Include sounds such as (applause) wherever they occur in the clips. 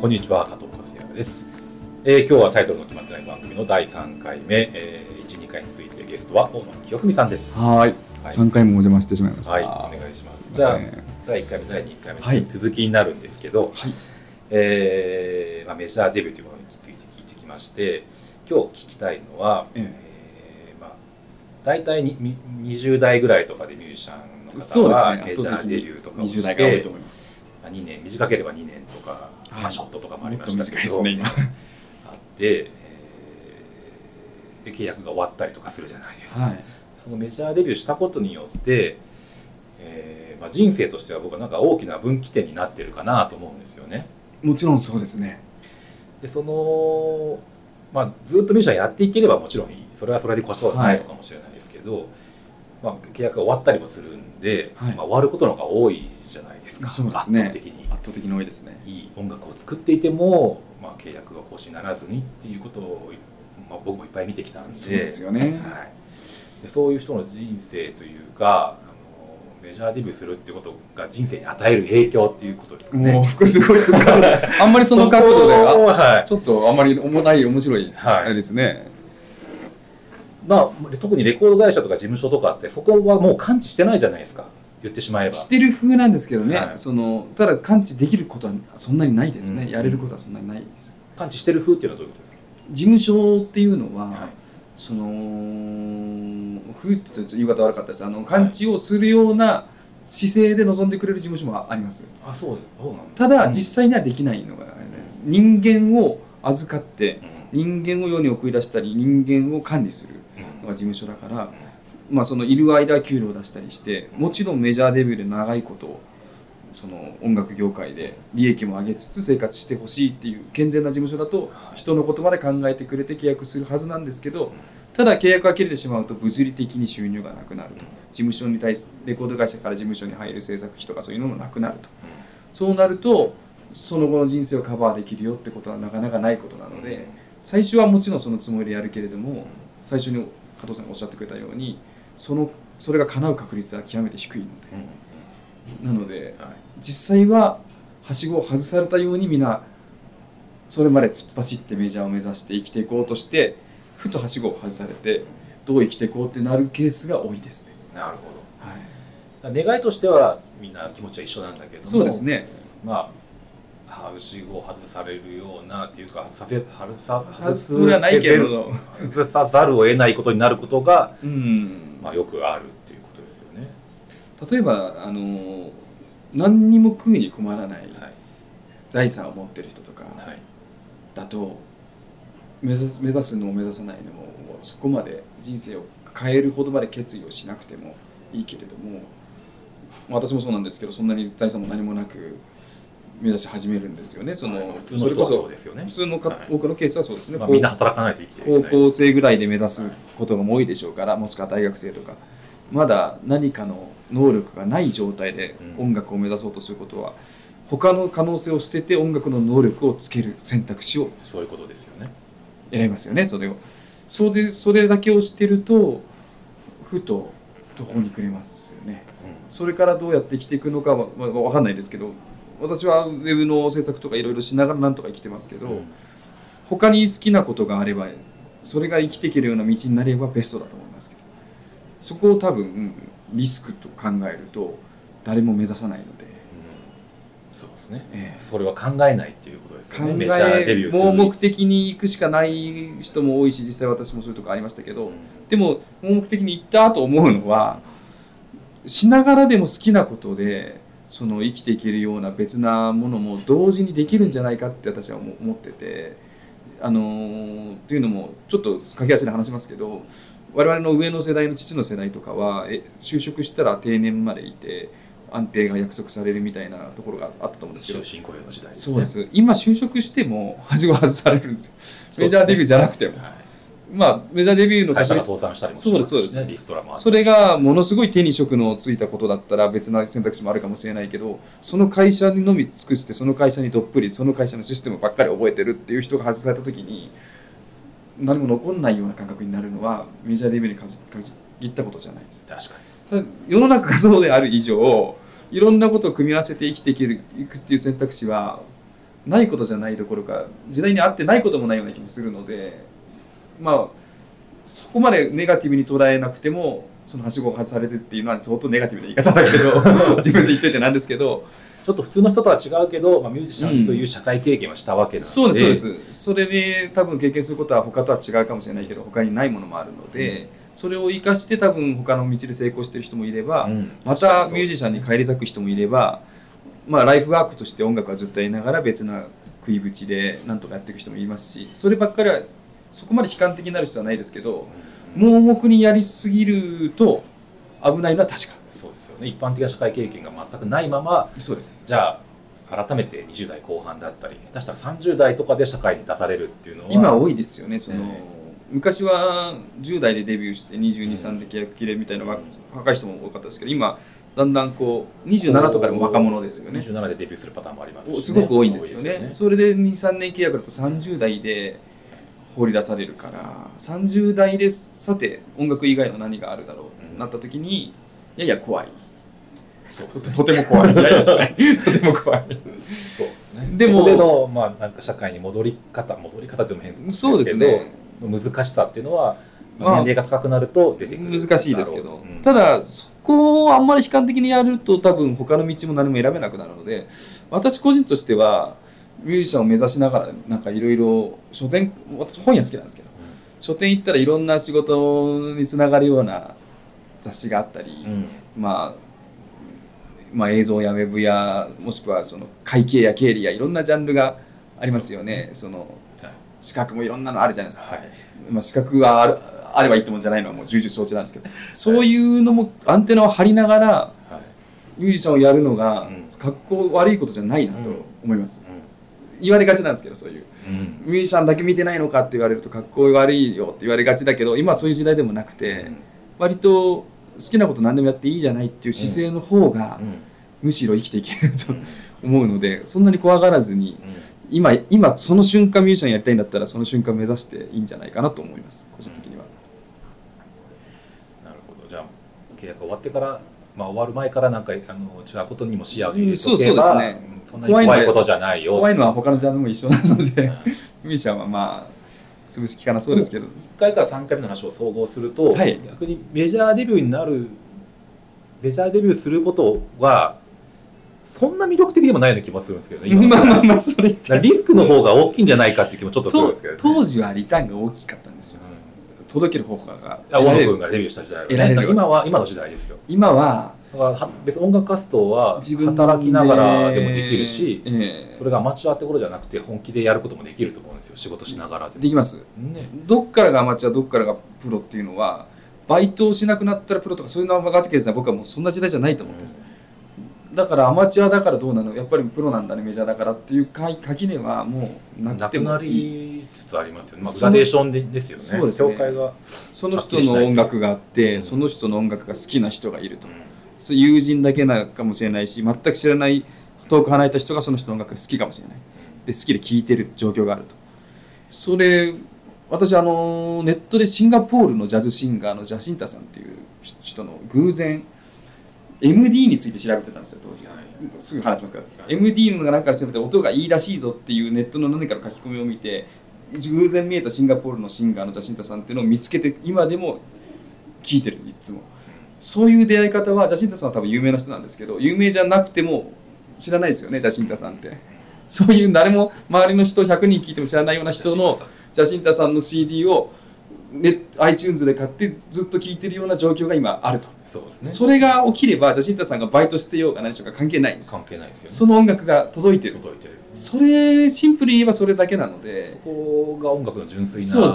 こんにちは加藤和也です、えー今日はタイトルの決まってない番組の第3回目、えー、1、2回についてゲストは大野清文さんです。はい。はい三回もお邪魔してしまいました。はい、お願いします。すいじゃあ。第1回目、第2回目、はい続きになるんですけど、はい。えーまあ、メジャーデビューというものについて聞いてきまして今日聞きたいのは、ええーまあ、大体にみ20代ぐらいとかでミュージシャンの方そうですね。はメジャーデビューとかをし20代が多いてと思います。まあ2年短ければ2年とか、はいまあ、ショットとかもありましたけどね、今。あって、えーで契約が終わったりとかするじゃないですか、はい。そのメジャーデビューしたことによって、えーまあ、人生としては僕はなんか大きな分岐点になってるかなと思うんですよね。もちろんそうですね。でその、まあ、ずっとミュージシャンやっていければもちろんいいそれはそれでこそはないのかもしれないですけど、まあ、契約が終わったりもするんで、はいまあ、終わることの方が多いじゃないですかそうですね圧倒的に圧倒的に多いですね。いい音楽を作っていても、まあ、契約が更新ならずにっていうことを、まあ、僕もいっぱい見てきたんでそうですよね。はい、でそういう人の人生というかあのメジャーデビューするってことが人生に与える影響っていうことですかね。もう、すごい。(laughs) あんまりその角度では、はいちょっとあんまり重ない、面白い、はいあれですね。まあ、特にレコード会社とか事務所とかってそこはもう感知してないじゃないですか言ってしまえば。してる風なんですけどね、はい。そのただ感知できることはそんなにないですね、うん。やれることはそんなにないです。感知してる風っていうのはどういうことです事務所っていうのは、か、はい。その風ってちょっと言い方悪かったです。あの感知をするような姿勢で臨んでくれる事務所もあります。あそうです。そうなんだ。ただ、うん実際にはできないのが、人間を預かってうん。人間を世に送り出したり人間を管理するうんのが事務所だから、まあ、そのいる間給料を出したりしてもちろんメジャーデビューで長いことその音楽業界で利益も上げつつ生活してほしいっていう健全な事務所だと人のことまで考えてくれて契約するはずなんですけどただ契約が切れてしまうと物理的に収入がなくなると。事務所に対しレコード会社から事務所に入る制作費とかそういうのもなくなると。そうなるとその後の人生をカバーできるよってことはなかなかないことなので最初はもちろんそのつもりでやるけれども最初に加藤さんがおっしゃってくれたようにそのそれが叶う確率は極めて低いのうんでなのではい。実際ははしごを外されたようにみんなそれまで突っ走ってメジャーを目指して生きていこうとしてふとはしごを外されてどう生きていこうってなるケースが多いですね。なるほはい、ど願いとしてはみんな気持ちは一緒なんだけども。そうですね。まあはしごを外されるようなっていうか外させ外さ外すつもりはないけど、外さざるを得ないことになることが、うん。まあ、よくあるっていうことですよね。例えばあの何にも食うに困らないはい。財産を持ってる人とかはい。だと目指す目指すのも目指さないのもそこまで人生を変えるほどまで決意をしなくてもいいけれども私もそうなんですけどそんなに財産も何もなく目指し始めるんですよね。その普通の人はそれこそそうですよね。普。通のか、はい。多くのケースはそうですね、まあ、こうみんな働かないと生きていけない高校生ぐらいで目指すことが多いでしょうからもしくは大学生とか。まだ何かの能力がない状態でうん。音楽を目指そうとすることは、他の可能性を捨てて音楽の能力をつける選択肢をそういうことですよね。選びますよねそれを。それでそれだけをしてるとふと途方に暮れますよね。それからどうやって生きていくのかは、まあ、分かんないですけど私はウェブの制作とかいろいろしながらなんとか生きてますけど、うん。他に好きなことがあればそれが生きていけるような道になればベストだと思いますけど。そこを多分リスクと考えると誰も目指さないので、そうですね。えそれは考えないっていうことですね。メジャーデビュえ盲目的に行くしかない人も多いし実際私もそういうとこありましたけど、でも盲目的に行ったと思うのはしながらでも好きなことでその生きていけるような別なものも同時にできるんじゃないかって私は思思っててあのーっていうのもちょっと駆け足で話しますけど我々の上の世代の父の世代とかはえ就職したら定年までいて安定が約束されるみたいなところがあったと思うんですけど。終身雇用の時代ですね。そうです。今就職してもはしご外されるんですよ。メジャーデビューじゃなくても、はいまあメジャーデビューの会社が倒産したりもしますしねリストラそれがものすごい手に職のついたことだったら別な選択肢もあるかもしれないけどその会社にのみ尽くしてその会社にどっぷりその会社のシステムばっかり覚えてるっていう人が外された時に何も残んないような感覚になるのはメジャーデビューに限限ったことじゃないです。確かただ世の中がそうである以上いろんなことを組み合わせて生きていけるいくっていう選択肢はないことじゃないどころか時代に合ってないこともないような気もするのでまあそこまでネガティブに捉えなくてもそのはしごを外されてっていうのは相当ネガティブな言い方だけど (laughs) 自分で言っといてなんですけど。ちょっと普通の人とは違うけど、まあ、ミュージシャンという社会経験はしたわけなので、そうですそうです。それで多分経験することは他とは違うかもしれないけど他にないものもあるので、それを生かして多分他の道で成功してる人もいれば、うん。またミュージシャンに返り咲く人もいれば、まあ、ライフワークとして音楽はずっとやりながら別な食い縁でなんとかやっていく人もいますしそればっかりはそこまで悲観的になる必要はないですけど盲目にやりすぎると危ないのは確か。そうですよね。一般的な社会経験が全くないままそうです。じゃあ改めて20代後半だったり下手したら30代とかで社会に出されるっていうのは今多いですよねその、ね昔は10代でデビューして223で契約切れみたいな若若い人も多かったですけど今だんだんこう27とかでも若者ですよね。27でデビューするパターンもありますしね、すごく多いんですよね。多いですそれで23年契約だと30代で放り出されるから30代でさて音楽以外の何があるだろうなった時にやや怖い。そうですね。ととても怖い。(laughs) いやいやとても怖い。そうですね。でもでの、まあ、なんか社会に戻り方戻り方というのも変ですけどそうですね。難しさっていうのは、ままああ、年齢が高くなると出てくる難しいですけど、うん。ただそこをあんまり悲観的にやると多分他の道も何も選べなくなるので私個人としてはミュージシャンを目指しながらなんかいろいろ書店私本屋好きなんですけど書店行ったらいろんな仕事につながるような雑誌があったり、うん。まあまあ映像やウェブやもしくはその会計や経理やいろんなジャンルがありますよね。そのはい。資格もいろんなのあるじゃないですか、はい。まあ、資格があるあればいいってもんじゃないのはもう重々承知なんですけどそういうのもアンテナを張りながらはい。ミュージシャンをやるのがうん。格好悪いことじゃないなと思います、う言われがちなんですけどそういう。うん。ミュージシャンだけ見てないのかって言われると格好悪いよって言われがちだけど今はそういう時代でもなくて、割と好きなこと何でもやっていいじゃないっていう姿勢の方がうん。むしろ生きていけるとうん思うのでそんなに怖がらずに今今その瞬間ミュージシャンやりたいんだったらその瞬間目指していいんじゃないかなと思います個人的には。なるほど。じゃあ契約終わってから、まあ、終わる前からなんかあの違うことにも視野を入れておけば、うんそうそうですね。そんなに怖いことじゃないよ怖いのは他のジャンルも一緒なのでうん。ミシャンはまあ潰す気かなそうですけど。1回から3回目の話を総合すると、はい。逆にメジャーデビューになるメジャーデビューすることはそんな魅力的でもないような気もするんですけどね (laughs) 今。まあまあまあそれリスクの方が大きいんじゃないかっていう気もちょっとするんとですけど、ね、当時はリターンが大きかったんですよ届ける方法があ大野君がデビューした時代今は今の時代ですよ。今はだからは別に音楽活動は自分働きながらでもできるしええ。それがアマチュアってことじゃなくて本気でやることもできると思うんですよ。仕事しながらでも。できます。ね。どっからがアマチュアどっからがプロっていうのはバイトをしなくなったらプロとかそういうのはガチケースは僕はもうそんな時代じゃないと思うんです、だからアマチュアだからどうなのやっぱりプロなんだねメジャーだからっていうか垣根はもうななくてもいい。りつつありますよね、まあ、グラデーションでですよね。そうですね。が、その人の音楽があって、うんその人の音楽が好きな人がいると。そう友人だけなのかもしれないし全く知らない遠く離れた人がその人の音楽が好きかもしれない。で好きで聴いてる状況があると。それ私あのネットでシンガポールのジャズシンガーのジャシンタさんっていう人の偶然 MD について調べてたんですよ当時。はい。すぐ話しますから、はい MD の中から調べて音がいいらしいぞっていうネットの何かの書き込みを見て偶然見えたシンガポールのシンガーのジャシンタさんっていうのを見つけて今でも聞いてるいつも。そういう出会い方はジャシンタさんは多分有名な人なんですけど有名じゃなくても知らないですよねジャシンタさんって。そういう誰も周りの人100人聞いても知らないような人のジャシンタさん。の CD を、ね、iTunes で買ってずっと聴いてるような状況が今あると、そうですね。それが起きればジャシンタさんがバイトしてようが何しようか関係ないんですよ。関係ないですよね。その音楽が届いてる。届いてるそれシンプルに言えばそれだけなので。そこが音楽の純粋な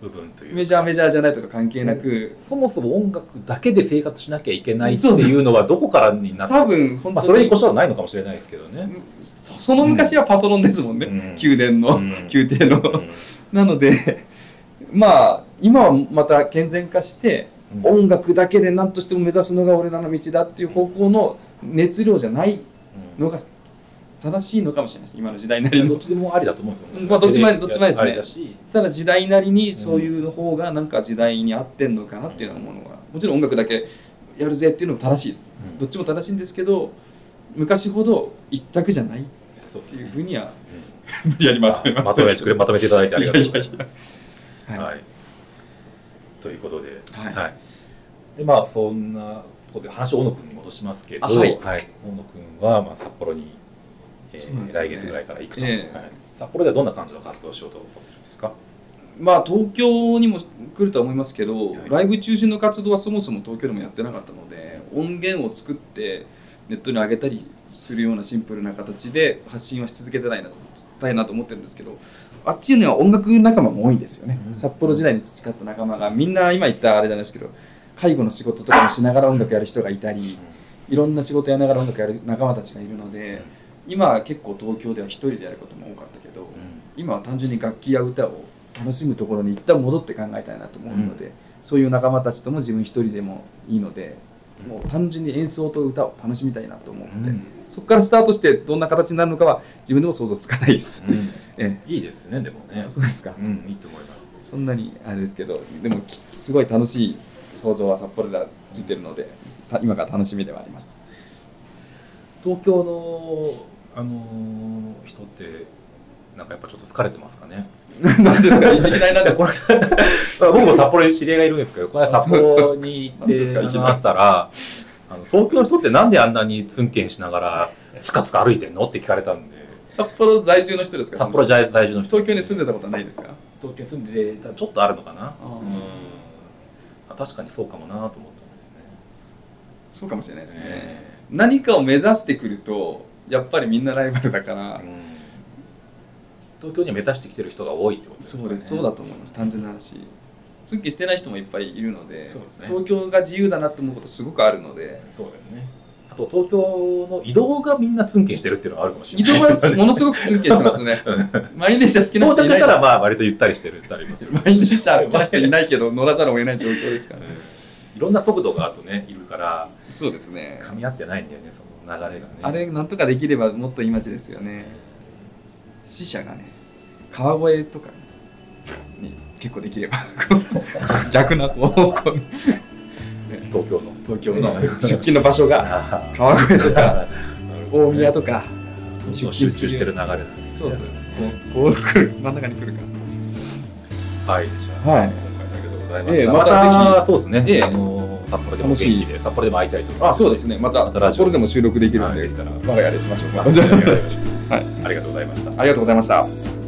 部分というメジャーメジャーじゃないとか関係なく、そもそも音楽だけで生活しなきゃいけないっていうのはどこからになって多分本まあ、当にそれに越したはないのかもしれないですけどね。そその昔はパトロンですもんね、うん。宮殿の、うん。宮廷の、うん。なのでまあ今はまた健全化して、音楽だけで何としても目指すのが俺らの道だっていう方向の熱量じゃないうん。のが正しいのかもしれないです。今の時代なりの。どっちでもありだと思うんですよ、まあどっちもありどっちもありですね。ただ時代なりにそういうの方がなんか時代に合ってんのかなっていうようなものがもちろん音楽だけやるぜっていうのも正しい。どっちも正しいんですけど昔ほど一択じゃないっていうふうには無理やりまとめました。まとめてまとめていただいてありがとうございます。い。やい。は、はい。ということで、はい。でまあそんなところで話を大野君に戻しますけど、あはい。大野君はまあ札幌に、えー来月ぐらいから行くと、ええ。はい。札幌ではどんな感じの活動をしようと思ってるんですか？まあ東京にも来るとは思いますけど、はい。ライブ中心の活動はそもそも東京でもやってなかったので音源を作ってネットに上げたりするようなシンプルな形で発信はし続けてないなたいなと思ってるんですけどあっちには音楽仲間も多いんですよね、うん。札幌時代に培った仲間がみんな今言ったあれじゃないですけど介護の仕事とかもしながら音楽やる人がいたりいろんな仕事やりながら音楽やる仲間たちがいるので今は結構東京では一人でやることも多かったけど、今は単純に楽器や歌を楽しむところに一旦戻って考えたいなと思うので、そういう仲間たちとも自分一人でもいいのでもう単純に演奏と歌を楽しみたいなと思うので、うん。そこからスタートしてどんな形になるのかは自分でも想像つかないです、うん。(laughs) えいいですねでもね。え、そうですか、うん、いいと思いますそんなにあれですけどでもきすごい楽しい想像は札幌ではついてるのでた今から楽しみではあります東京の、あのー人ってなんかやっぱちょっと疲れてますかね？(laughs) 何ですか？(laughs) いきなりなんですか (laughs) 僕も札幌に知り合いがいるんですけどこれ札幌に行ってあったらあの東京の人ってなんであんなにツンケンしながらつかつか歩いてんの？って聞かれたんで。札幌在住の人ですか？札幌在住の人。人東京に住んでたことはないですか？東京に住んでたちょっとあるのかな？ー。うん。あ確かにそうかもなと思ったんですね。そうかもしれないですね、え何かを目指してくるとやっぱりみんなライバルだから、えうん。東京には目指してきてる人が多いってことですね。うです。そうだと思います。単純な話。ツンキしてない人もいっぱいいるのでね。東京が自由だなって思うことすごくあるのでそうだよね。あと東京の移動がみんなツンケンしてるっていうのはあるかもしれ移ない。動はものすごくツンケしてますね。(laughs) 満員電車好きな到着人いないしたらまあ割とゆったりしてるってありますよね。(laughs) 満員電車好きな人いないけど乗らざるを得ない状況ですからねいろんな速度があとねいるからそうですね。噛み合ってないんだよねその流れがね。あれなんとかできればもっといい街ですよね。死者がね川越とかに結構できれば (laughs) 逆な方向に。東京の。東京の出勤の場所があ川越とかー大宮とか集中してる流れなんですそうそうですこうこう来る。真ん中に来るかはいじゃあ、はいございました、ええまたそうですね、ええ。あの札幌でも元気で札幌でも会いたいとあそうですね。また札幌でも収録できるんで。はい我が家でしましょうか。(laughs) はい。ありがとうございました。ありがとうございました